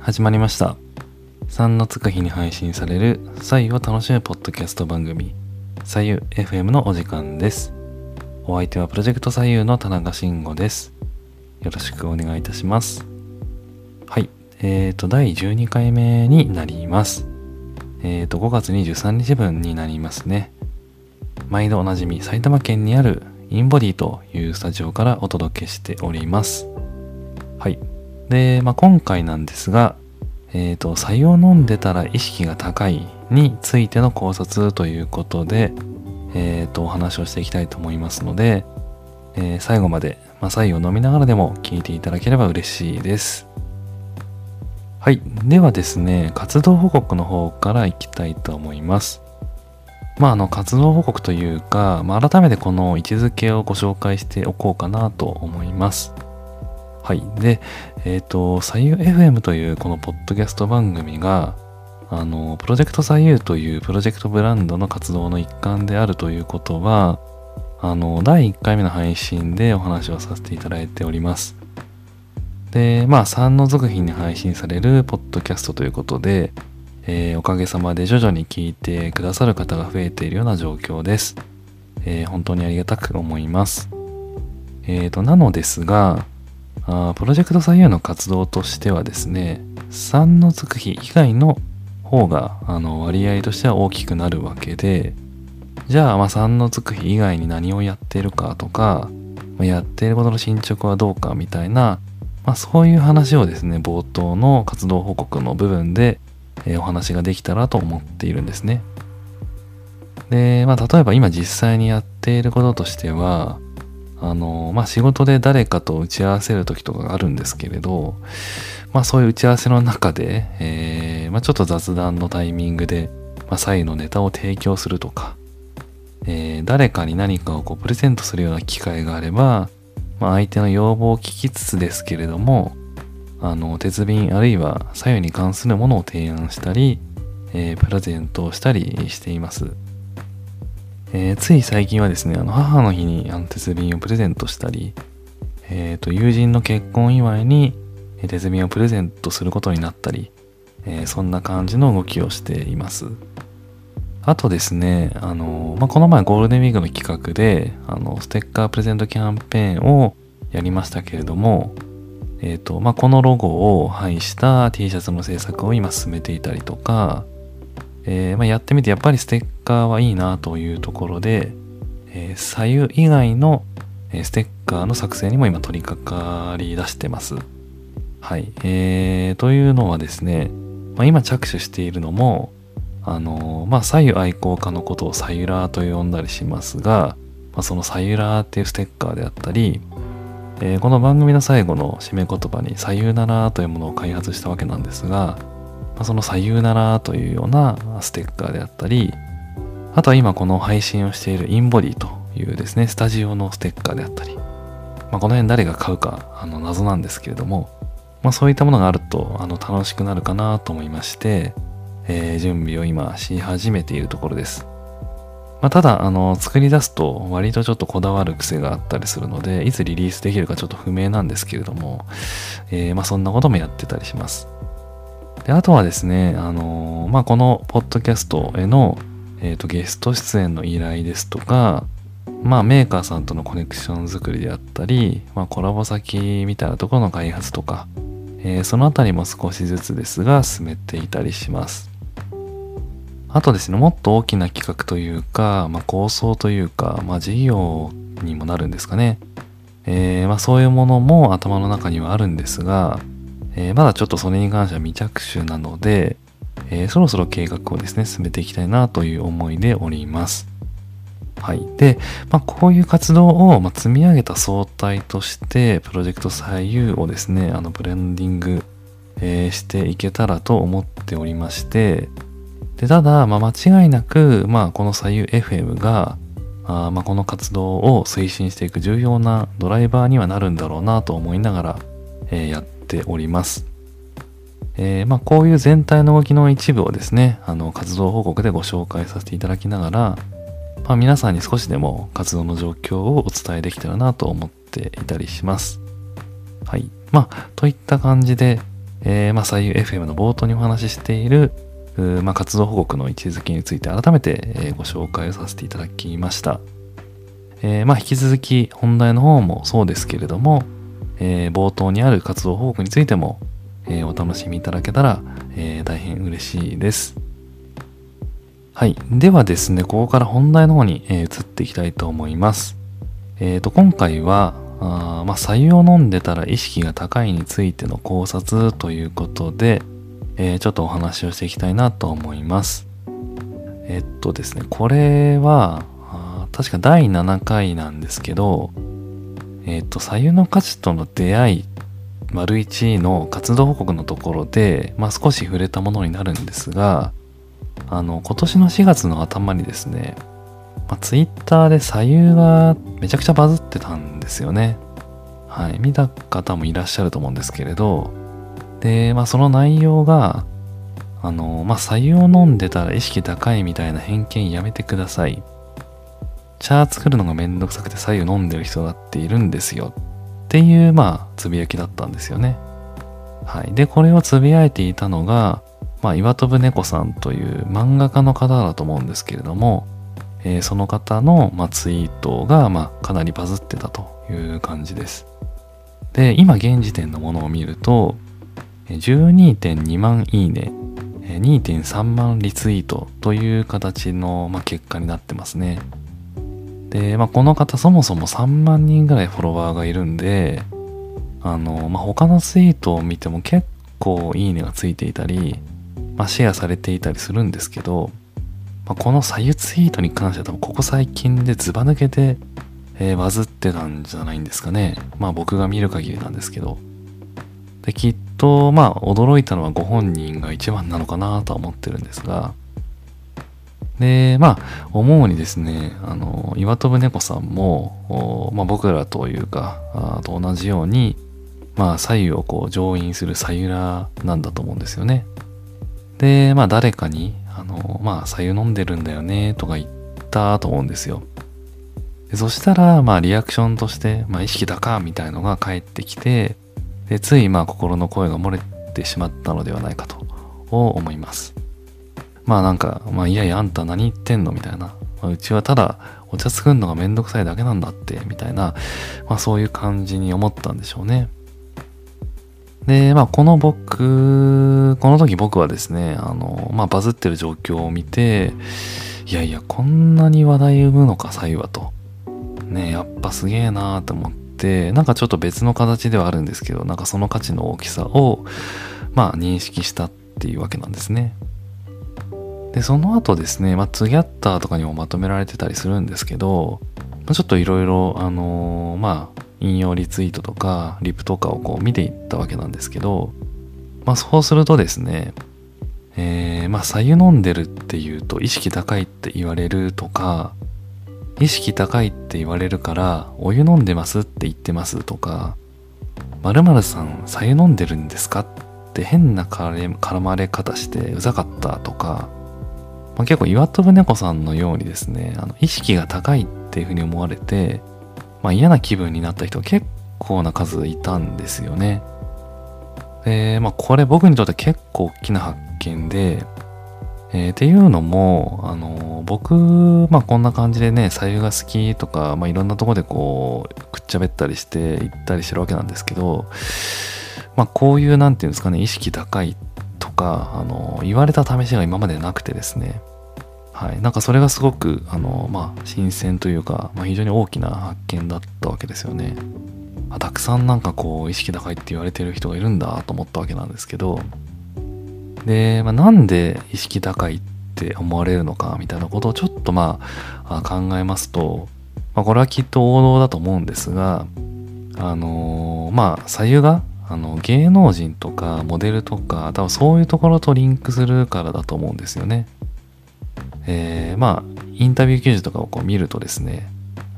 始まりました。3のつく日に配信される左右を楽しむポッドキャスト番組左右 FM のお時間です。お相手はプロジェクト左右の田中慎吾です。よろしくお願いいたします。はい。えーと第12回目になります。えーと5月23日分になりますね。毎度おなじみ埼玉県にあるインボディというスタジオからお届けしております。はい。で、まあ、今回なんですが、えっ、ー、と、採用飲んでたら意識が高いについての考察ということで、えっ、ー、と、お話をしていきたいと思いますので、えー、最後まで、まあ、採用飲みながらでも聞いていただければ嬉しいです。はい。ではですね、活動報告の方からいきたいと思います。まあ、あの、活動報告というか、まあ、改めてこの位置づけをご紹介しておこうかなと思います。はい。で、えっ、ー、と、左右 FM というこのポッドキャスト番組が、あの、プロジェクト左右というプロジェクトブランドの活動の一環であるということは、あの、第1回目の配信でお話をさせていただいております。で、まあ、3の続品に配信されるポッドキャストということで、えー、おかげさまで徐々に聞いてくださる方が増えているような状況です。えー、本当にありがたく思います。えっ、ー、と、なのですが、あプロジェクト左右の活動としてはですね3のつく日以外の方があの割合としては大きくなるわけでじゃあまあ3のつく日以外に何をやってるかとか、ま、やっていることの進捗はどうかみたいな、まあ、そういう話をですね冒頭の活動報告の部分で、え、お話ができたらと思っているんですね。で、まあ、例えば今実際にやっていることとしては、あの、まあ、仕事で誰かと打ち合わせる時とかがあるんですけれど、まあ、そういう打ち合わせの中で、えー、まあ、ちょっと雑談のタイミングで、まあ、左右のネタを提供するとか、えー、誰かに何かをこうプレゼントするような機会があれば、まあ、相手の要望を聞きつつですけれども、あの、鉄瓶あるいは左右に関するものを提案したり、えー、プレゼントをしたりしています。えー、つい最近はですね、あの母の日にあの鉄瓶をプレゼントしたり、え、ー、と、友人の結婚祝いに鉄瓶をプレゼントすることになったり、えー、そんな感じの動きをしています。あとですね、あの、まあ、この前ゴールデンウィークの企画で、あの、ステッカープレゼントキャンペーンをやりましたけれども、えっ、と、まあ、このロゴを配した T シャツの制作を今進めていたりとか、えー、まあ、やってみてやっぱりステッカーはいいなというところで、えー、左右以外のステッカーの作成にも今取り掛かり出してます。はい。えー、というのはですね、まあ、今着手しているのも、あのまあ、左右愛好家のことをサユラーと呼んだりしますが、まあ、そのサユラーっていうステッカーであったり、えー、この番組の最後の締め言葉に左右ならというものを開発したわけなんですが、まあ、その左右ならというようなステッカーであったり、あとは今この配信をしているインボディというですね、スタジオのステッカーであったり、まあ、この辺誰が買うかあの謎なんですけれども、まあ、そういったものがあるとあの楽しくなるかなと思いまして、えー、準備を今し始めているところです。まあ、ただ、あの、作り出すと割とちょっとこだわる癖があったりするので、いつリリースできるかちょっと不明なんですけれども、えー、まそんなこともやってたりします。で、あとはですね、あのー、まあ、このポッドキャストへの、えっ、ー、と、ゲスト出演の依頼ですとか、まあ、メーカーさんとのコネクション作りであったり、まあ、コラボ先みたいなところの開発とか、えー、そのあたりも少しずつですが進めていたりします。あとですね、もっと大きな企画というか、まあ、構想というか、まあ、事業にもなるんですかね。えー、まあ、そういうものも頭の中にはあるんですが、えー、まだちょっとそれに関しては未着手なので、えー、そろそろ計画をですね、進めていきたいなという思いでおります。はい。で、まあ、こういう活動を、ま積み上げた総体として、プロジェクト左右をですね、あの、ブレンディング、えー、していけたらと思っておりまして、で、ただ、まあ、間違いなく、まあ、この左右 FM が、あまあ、この活動を推進していく重要なドライバーにはなるんだろうなと思いながら、えー、やってております。えー、まあ、こういう全体の動きの一部をですね、あの、活動報告でご紹介させていただきながら、まあ、皆さんに少しでも活動の状況をお伝えできたらなと思っていたりします。はい。まあ、といった感じで、えー、まあ、左右 FM の冒頭にお話ししている、まあ、活動報告の位置づけについて改めて、え、ご紹介をさせていただきました。えー、まあ、引き続き本題の方もそうですけれども、えー、冒頭にある活動報告についても、えー、お楽しみいただけたら、え大変嬉しいです。はい。ではですね、ここから本題の方に、え移っていきたいと思います。えっ、と、今回は、あまあ、白湯を飲んでたら意識が高いについての考察ということで、えー、ちょっとお話をしていきたいなと思います。えっとですね、これは、確か第7回なんですけど、えっと、左右の価値との出会い、丸1の活動報告のところで、まあ、少し触れたものになるんですが、あの、今年の4月の頭にですね、まあ、ツイッターで左右がめちゃくちゃバズってたんですよね。はい。見た方もいらっしゃると思うんですけれど、で、まあその内容が、あの、まあ左右を飲んでたら意識高いみたいな偏見やめてください。茶作るのがめんどくさくて左右飲んでる人だっているんですよ。っていう、まあ、つぶやきだったんですよね。はい。で、これをつぶやいていたのが、まあ、岩飛猫さんという漫画家の方だと思うんですけれども、えー、その方の、まあ、ツイートが、まあ、かなりバズってたという感じです。で、今現時点のものを見ると、12.2万いいね、2.3万リツイートという形の、まあ、結果になってますね。で、まあ、この方そもそも3万人ぐらいフォロワーがいるんで、あの、まあ、他のツイートを見ても結構いいねがついていたり、まあ、シェアされていたりするんですけど、まあ、この左右ツイートに関しては多分ここ最近でズバ抜けて、えー、バズってたんじゃないんですかね。まあ僕が見る限りなんですけど。で、きっと、まあ驚いたのはご本人が一番なのかなとは思ってるんですが、で、まあ、思うにですね、あの、岩飛猫さんも、まあ、僕らというか、あと同じように、まあ、左右をこう、乗員する左右らなんだと思うんですよね。で、まあ、誰かに、あの、まあ、左右飲んでるんだよね、とか言ったと思うんですよ。でそしたら、まあ、リアクションとして、まあ、意識高みたいのが返ってきて、で、つい、まあ、心の声が漏れてしまったのではないかと思います。まあなんか、まあいやいやあんた何言ってんのみたいな。まあ、うちはただお茶作るのがめんどくさいだけなんだって、みたいな、まあそういう感じに思ったんでしょうね。で、まあこの僕、この時僕はですね、あの、まあバズってる状況を見て、いやいや、こんなに話題生むのか、左右はと。ねやっぱすげえなーと思って、なんかちょっと別の形ではあるんですけど、なんかその価値の大きさを、まあ認識したっていうわけなんですね。で、その後ですね、まあ、ツギャッターとかにもまとめられてたりするんですけど、まあ、ちょっといろいろ、あのー、まあ、引用リツイートとか、リプとかをこう見ていったわけなんですけど、まあ、そうするとですね、えー、まあ、左右飲んでるっていうと意識高いって言われるとか、意識高いって言われるから、お湯飲んでますって言ってますとか、〇〇さん、左右飲んでるんですかって変な絡まれ方してうざかったとか、まあ、結構岩飛ぶ猫さんのようにですね、あの意識が高いっていうふうに思われて、まあ、嫌な気分になった人結構な数いたんですよね。で、まあこれ僕にとって結構大きな発見で、えー、っていうのも、あの、僕、まあこんな感じでね、左右が好きとか、まあいろんなとこでこう、くっちゃべったりして行ったりしてるわけなんですけど、まあこういうなんていうんですかね、意識高いか、あの、言われた試しが今までなくてですね、はい。なんかそれがすごく、あの、まあ、新鮮というか、まあ、非常に大きな発見だったわけですよね。あたくさんなんかこう、意識高いって言われてる人がいるんだと思ったわけなんですけど、で、まあ、なんで意識高いって思われるのかみたいなことをちょっとまあ、考えますと、まあ、これはきっと王道だと思うんですが、あのー、まあ、左右があの芸能人とかモデルとか多分そういうところとリンクするからだと思うんですよね。えー、まあインタビュー記事とかをこう見るとですね、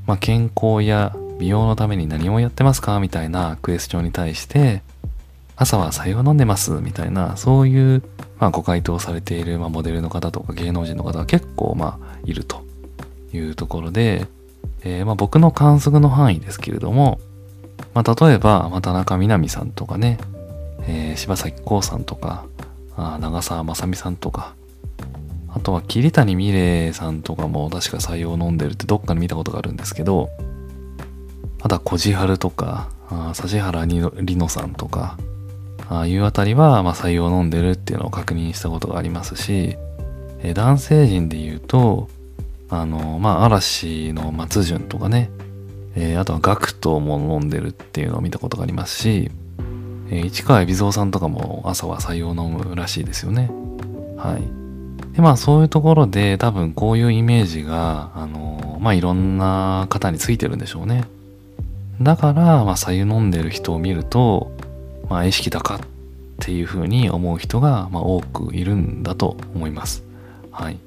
まあ、健康や美容のために何をやってますか？みたいなクエスチョンに対して朝は白湯を飲んでます？みたいなそういう、まあ、ご回答されている、まあ、モデルの方とか芸能人の方が結構まあいるというところで、えー、ま僕の観測の範囲ですけれども、まあ、例えば、まあ、田中みな実さんとかね、えー、柴咲コウさんとか、あ長澤まさみさんとか、あとは桐谷美玲さんとかも確か採用飲んでるってどっかで見たことがあるんですけど、まだ小路春とか、あ指原里乃さんとか、ああいうあたりは、まあ、採用飲んでるっていうのを確認したことがありますし、え、男性陣で言うと、あの、まあ、嵐の松潤とかね、えー、あとはガクトも飲んでるっていうのを見たことがありますし、えー、市川海老蔵さんとかも朝は採用飲むらしいですよね。はい。で、まあそういうところで多分こういうイメージが、あのまあいろんな方についてるんでしょうね。だから、まあ左右飲んでる人を見ると、まあ意識高っていうふうに思う人が、まあ、多くいるんだと思います。はい。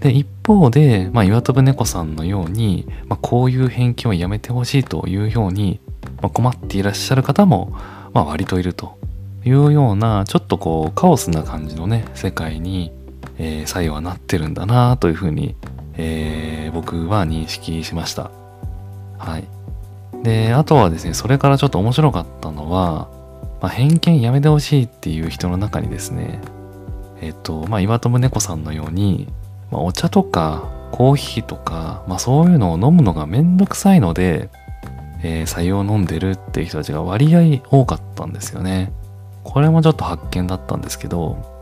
で、一方で、まあ、岩飛猫さんのように、まあ、こういう偏見をやめてほしいというように、まあ、困っていらっしゃる方も、まあ、割といるというような、ちょっとこう、カオスな感じのね、世界に、えー、作用はなってるんだなというふうに、えー、僕は認識しました。はい。で、あとはですね、それからちょっと面白かったのは、まあ、偏見やめてほしいっていう人の中にですね、えっと、まあ、岩友猫さんのように、まあ、お茶とかコーヒーとか、まあ、そういうのを飲むのがめんどくさいので、えー、採用飲んでるっていう人たちが割合多かったんですよね。これもちょっと発見だったんですけど、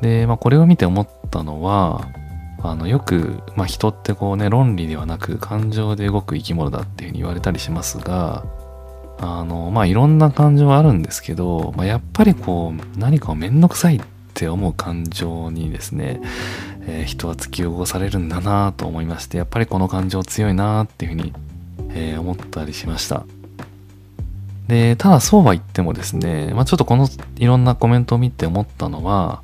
で、まあ、これを見て思ったのは、あの、よく、まあ、人ってこうね、論理ではなく感情で動く生き物だっていうふうに言われたりしますが、あの、まあ、いろんな感情はあるんですけど、まあ、やっぱりこう、何かをめんどくさいって思う感情にですね、えー、人は突き動かされるんだなと思いまして、やっぱりこの感情強いなっていうふうに、えー、思ったりしました。で、ただそうは言ってもですね、まあ、ちょっとこのいろんなコメントを見て思ったのは、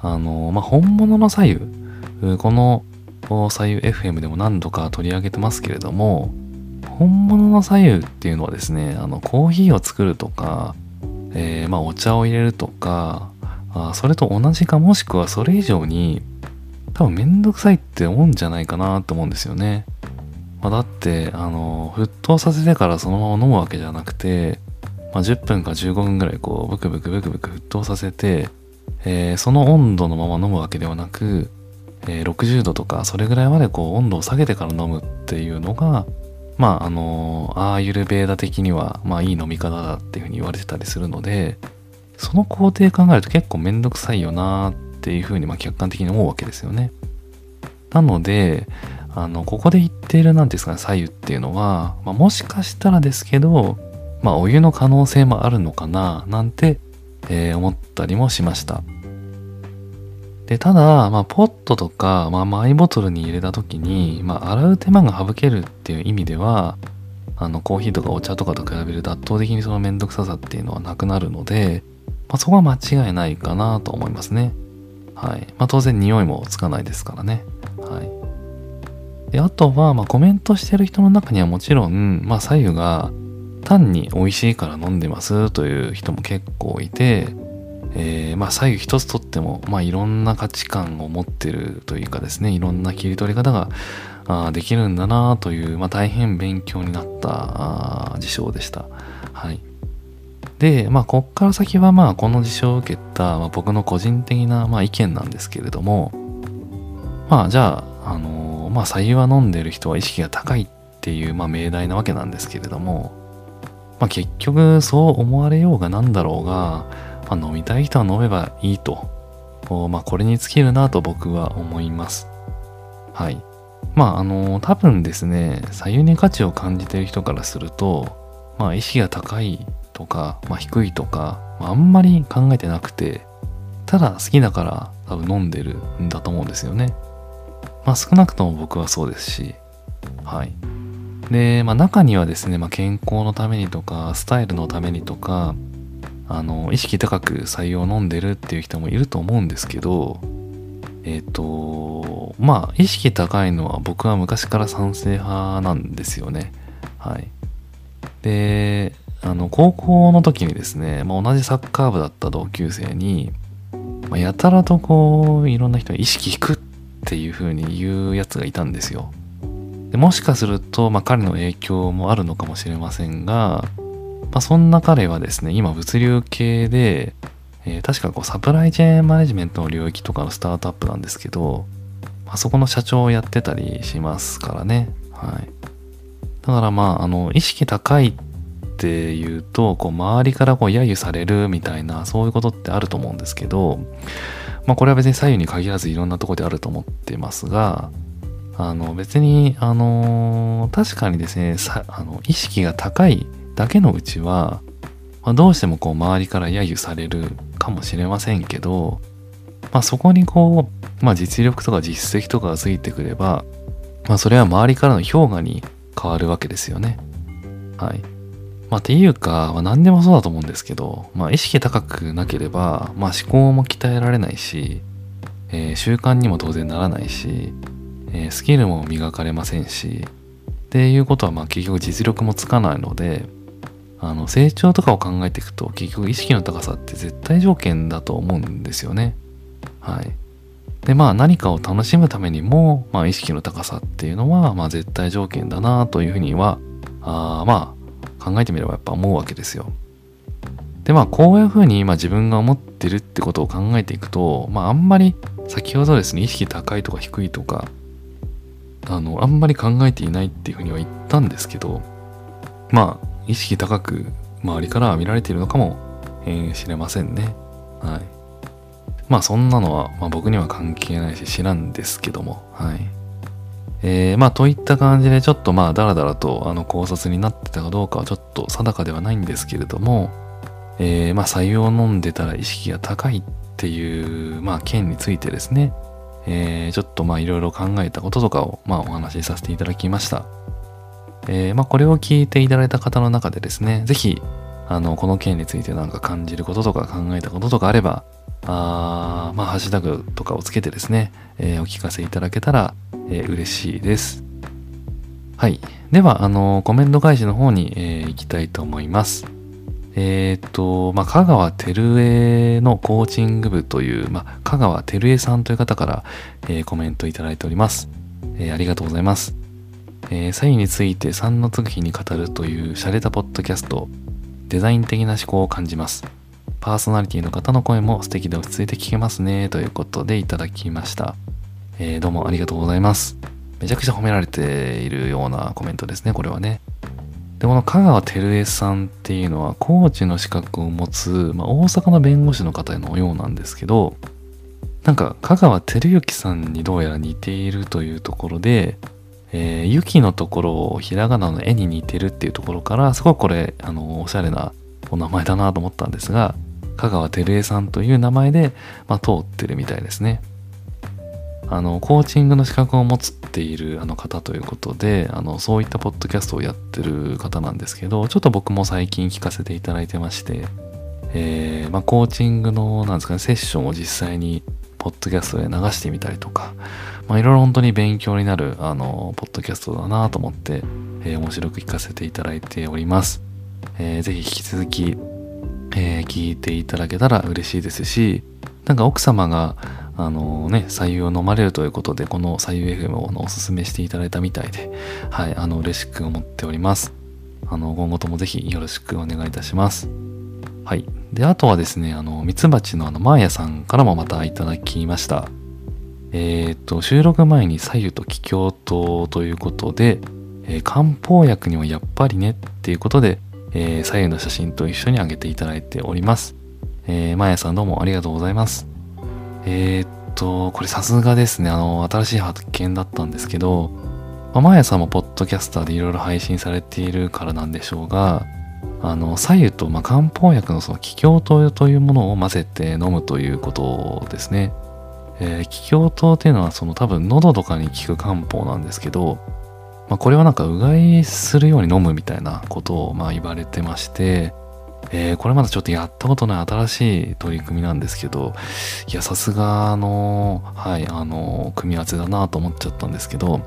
あの、まあ、本物の左右、この左右 FM でも何度か取り上げてますけれども、本物の左右っていうのはですね、あの、コーヒーを作るとか、えー、まあ、お茶を入れるとか、あそれと同じかもしくはそれ以上に多分めんどくさいって思うんじゃないかなと思うんですよね。まあ、だって、あの、沸騰させてからそのまま飲むわけじゃなくて、まあ、10分か15分ぐらいこう、ブクブクブクブク沸騰させて、えー、その温度のまま飲むわけではなく、えー、60度とかそれぐらいまでこう温度を下げてから飲むっていうのが、まああのアーユルベーダ的にはまあいい飲み方だっていうふうに言われてたりするので、その工程考えると結構めんどくさいよなーっていうふうにま客観的に思うわけですよね。なので、あの、ここで言っているなんですかね、左右っていうのは、まあ、もしかしたらですけど、まあお湯の可能性もあるのかななんて、えー、思ったりもしました。で、ただ、まあ、ポットとか、まあ、マイボトルに入れた時に、まあ、洗う手間が省けるっていう意味では、あの、コーヒーとかお茶とかと比べると圧倒的にそのめんどくささっていうのはなくなるので、まあ、そこは間違いないかなと思いますね。はい。まあ、当然匂いもつかないですからね。はい。で、あとは、まあ、コメントしてる人の中にはもちろん、まあ、左右が単に美味しいから飲んでますという人も結構いて、えー、まあ、左右一つとっても、まあ、いろんな価値観を持ってるというかですね、いろんな切り取り方があできるんだなという、まあ、大変勉強になった事象でした。はい。で、まあ、こっから先はまあ、この事象を受けた、まあ、僕の個人的な、まあ、意見なんですけれども、まあ、じゃあ、あのー、まあ、左右は飲んでる人は意識が高いっていう、まあ、命題なわけなんですけれども、まあ、結局、そう思われようがなんだろうが、まあ、飲みたい人は飲めばいいと、まあ、これに尽きるなと僕は思います。はい。まあ、あのー、多分ですね、左右に価値を感じてる人からすると、まあ、意識が高いとか、まあ、低いとか、まあ、んまり考えてなくて、ただ好きだから多分飲んでるんだと思うんですよね。まあ少なくとも僕はそうですし、はい。で、まあ中にはですね、まあ健康のためにとか、スタイルのためにとか、あの、意識高く採用を飲んでるっていう人もいると思うんですけど、えっ、ー、と、まあ意識高いのは僕は昔から賛成派なんですよね。はい。で、あの、高校の時にですね、まあ、同じサッカー部だった同級生に、まあ、やたらとこう、いろんな人に意識低っていう風に言うやつがいたんですよ。でもしかすると、まあ、彼の影響もあるのかもしれませんが、まあ、そんな彼はですね、今物流系で、えー、確かこうサプライチェーンマネジメントの領域とかのスタートアップなんですけど、まあ、そこの社長をやってたりしますからね。はい。だからまあ、あの、意識高いっっていうと、こう、周りからこう、揶揄されるみたいな、そういうことってあると思うんですけど、まあ、これは別に左右に限らずいろんなとこであると思ってますが、あの、別に、あの、確かにですね、さあの意識が高いだけのうちは、まあ、どうしてもこう周りから揶揄されるかもしれませんけど、まあ、そこにこう、まあ、実力とか実績とかがついてくれば、まあ、それは周りからの評価に変わるわけですよね。はい。まあ、っていうか、まあ、何でもそうだと思うんですけど、まあ、意識高くなければ、まあ、思考も鍛えられないし、えー、習慣にも当然ならないし、えー、スキルも磨かれませんし、っていうことは、まあ、結局実力もつかないので、あの成長とかを考えていくと結局意識の高さって絶対条件だと思うんですよね。はい。でまあ何かを楽しむためにも、まあ、意識の高さっていうのは、まあ、絶対条件だなというふうにはあまあ考えてみればやっぱ思うわけですよ。でまあこういうふうに今自分が思ってるってことを考えていくとまああんまり先ほどですね意識高いとか低いとかあのあんまり考えていないっていうふうには言ったんですけどまあ意識高く周りから見られているのかもしれませんね。はい。まあそんなのは、まあ、僕には関係ないし知らんですけども、はい。えー、まあといった感じでちょっとまあダラダラとあの考察になってたかどうかはちょっと定かではないんですけれども、えー、まあ採用を飲んでたら意識が高いっていうまあ件についてですね、えー、ちょっとまあいろいろ考えたこととかをまあお話しさせていただきました。えー、まあこれを聞いていただいた方の中でですね、ぜひあの、この件についてなんか感じることとか考えたこととかあれば、あまあ、ハッシュタグとかをつけてですね、えー、お聞かせいただけたら、えー、嬉しいです。はい。では、あの、コメント返しの方に、えー、行きたいと思います。えっ、と、まあ、香川照江のコーチング部という、まあ、香川照江さんという方から、えー、コメントいただいております。えー、ありがとうございます。えー、左右について3の次日に語るという洒落たポッドキャスト、デザイン的な思考を感じます。パーソナリティの方の声も素敵で落ち着いて聞けますね。ということでいただきました。えー、どうもありがとうございます。めちゃくちゃ褒められているようなコメントですね、これはね。で、この香川照江さんっていうのは、コーチの資格を持つ、まあ、大阪の弁護士の方へのようなんですけど、なんか、香川照之さんにどうやら似ているというところで、えー、雪のところをひらがなの絵に似てるっていうところから、すごいこれ、あの、おしゃれなお名前だなと思ったんですが、香川照江さんという名前で、まあ、通ってるみたいですね。あの、コーチングの資格を持つっているあの方ということで、あの、そういったポッドキャストをやってる方なんですけど、ちょっと僕も最近聞かせていただいてまして、えー、まあ、コーチングの、なんですかね、セッションを実際に、ポッドキャストで流してみたりとか、まあ、いろいろ本当に勉強になる、あの、ポッドキャストだなと思って、えー、面白く聞かせていただいております。えー、ぜひ引き続き、えー、聞いていただけたら嬉しいですし、なんか奥様が、あのね、左右を飲まれるということで、この左右 FM をおすすめしていただいたみたいで、はい、あの、嬉しく思っております。あの、今後ともぜひよろしくお願いいたします。はい。で、あとはですね、あの、ミツバチのあの、マーヤさんからもまたいただきました。えっ、と、収録前に左右と気境とということで、えー、漢方薬にはやっぱりねっていうことで、えー、左右の写真と一緒に上げていただいております。えー、まやさんどうもありがとうございます。えー、っと、これさすがですね、あの、新しい発見だったんですけど、まあ、まやさんもポッドキャスターでいろいろ配信されているからなんでしょうが、あの、左右と、まあ、漢方薬のその気境糖というものを混ぜて飲むということですね。えー、気境糖っていうのはその多分喉とかに効く漢方なんですけど、まあ、これはなんかうがいするように飲むみたいなことをまあ言われてまして、えー、これまだちょっとやったことない新しい取り組みなんですけど、いや、さすがの、はい、あの、組み合わせだなと思っちゃったんですけど、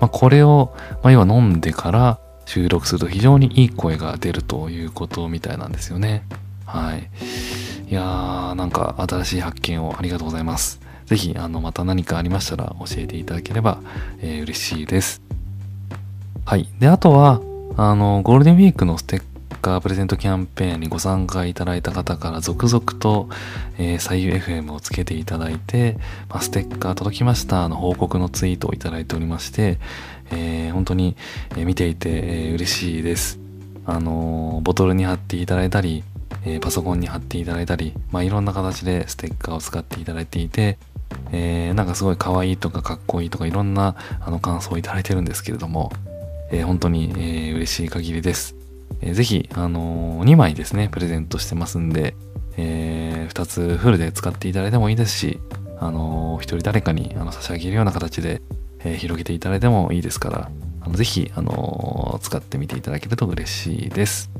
まあ、これを、まあ、要は飲んでから収録すると非常にいい声が出るということみたいなんですよね。はい。いやー、なんか新しい発見をありがとうございます。ぜひ、あの、また何かありましたら教えていただければ、えー、嬉しいです。はい。で、あとは、あの、ゴールデンウィークのステッカープレゼントキャンペーンにご参加いただいた方から続々と、えー、左右 FM をつけていただいて、まあ、ステッカー届きましたの報告のツイートをいただいておりまして、えー、本当に見ていて、えー、嬉しいです。あのボトルに貼っていただいたり、えパソコンに貼っていただいたり、まあ、いろんな形でステッカーを使っていただいていて、えー、なんかすごい可愛いとかかっこいいとかいろんなあの感想をいただいてるんですけれども、えー、本当に、えー、嬉しい限りです。えー、ぜひ、あのー、2枚ですね、プレゼントしてますんで、えー、2つフルで使っていただいてもいいですし、あのー、1人誰かにあの差し上げるような形で、え、広げていただいてもいいですから、あのぜひ、あの、使ってみていただけると嬉しいです。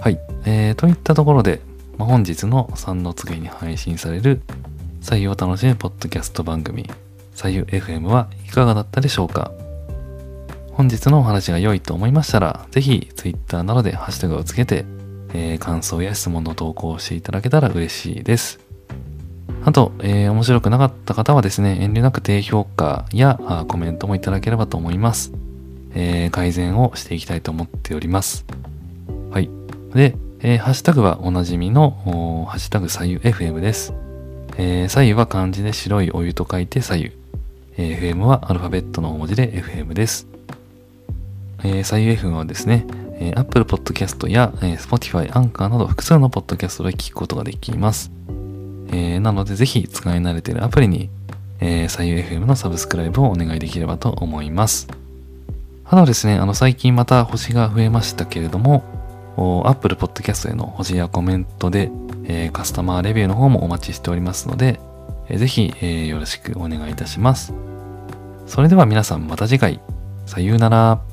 はい。えー、といったところで、まあ、本日の3の次に配信される採用を楽しむポッドキャスト番組、左右 FM はいかがだったでしょうか？本日のお話が良いと思いましたら、ぜひ Twitter などでハッシュタグをつけて、えー、感想や質問の投稿をしていただけたら嬉しいです。あと、えー、面白くなかった方はですね、遠慮なく低評価やあコメントもいただければと思います。えー、改善をしていきたいと思っております。はい。で、えー、ハッシュタグはおなじみの、ハッシュタグ左右 FM です。えー、左右は漢字で白いお湯と書いて左右。えー、FM はアルファベットの大文字で FM です。えー、左右 FM はですね、えー、Apple Podcast や、えー、Spotify、Anchor など複数のポッドキャストで聞くことができます。えー、なのでぜひ使い慣れているアプリに、えー、左右 FM のサブスクライブをお願いできればと思います。あとですね、あの最近また星が増えましたけれども、Apple Podcast への星やコメントで、えー、カスタマーレビューの方もお待ちしておりますので、えー、ぜひ、えー、よろしくお願いいたします。それでは皆さんまた次回。さようなら。